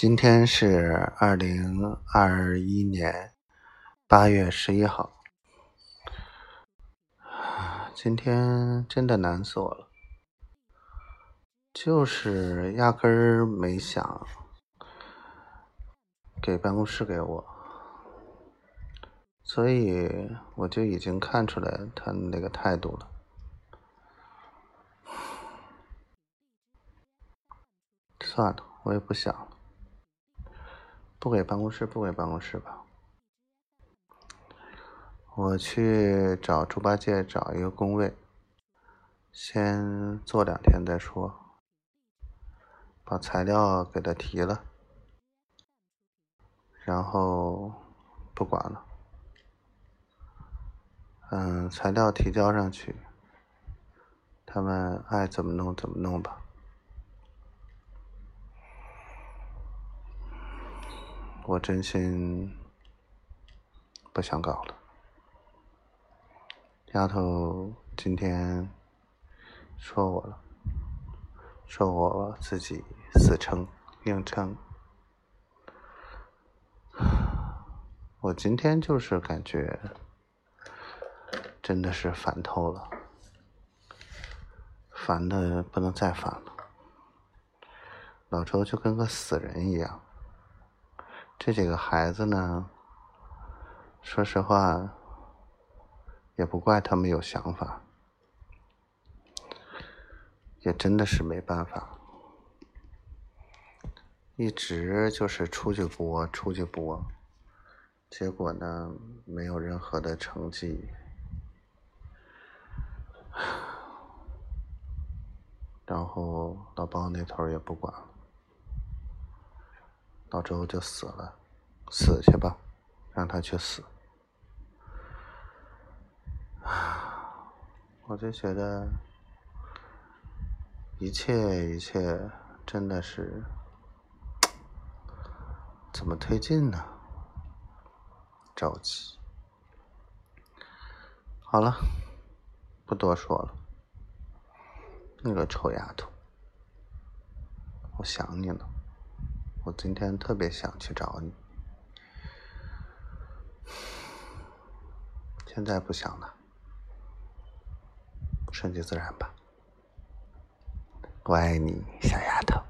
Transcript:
今天是二零二一年八月十一号，今天真的难死我了，就是压根儿没想给办公室给我，所以我就已经看出来他那个态度了。算了，我也不想了，不给办公室，不给办公室吧。我去找猪八戒找一个工位，先做两天再说。把材料给他提了，然后不管了。嗯，材料提交上去，他们爱怎么弄怎么弄吧。我真心不想搞了。丫头今天说我了，说我自己死撑硬撑。我今天就是感觉真的是烦透了，烦的不能再烦了。老周就跟个死人一样。这几个孩子呢，说实话，也不怪他们有想法，也真的是没办法，一直就是出去播，出去播，结果呢，没有任何的成绩，然后老包那头也不管。老周就死了，死去吧，让他去死。我就觉得一切一切真的是怎么推进呢？着急。好了，不多说了。那个臭丫头，我想你了。我今天特别想去找你，现在不想了，顺其自然吧。我爱你，小丫头。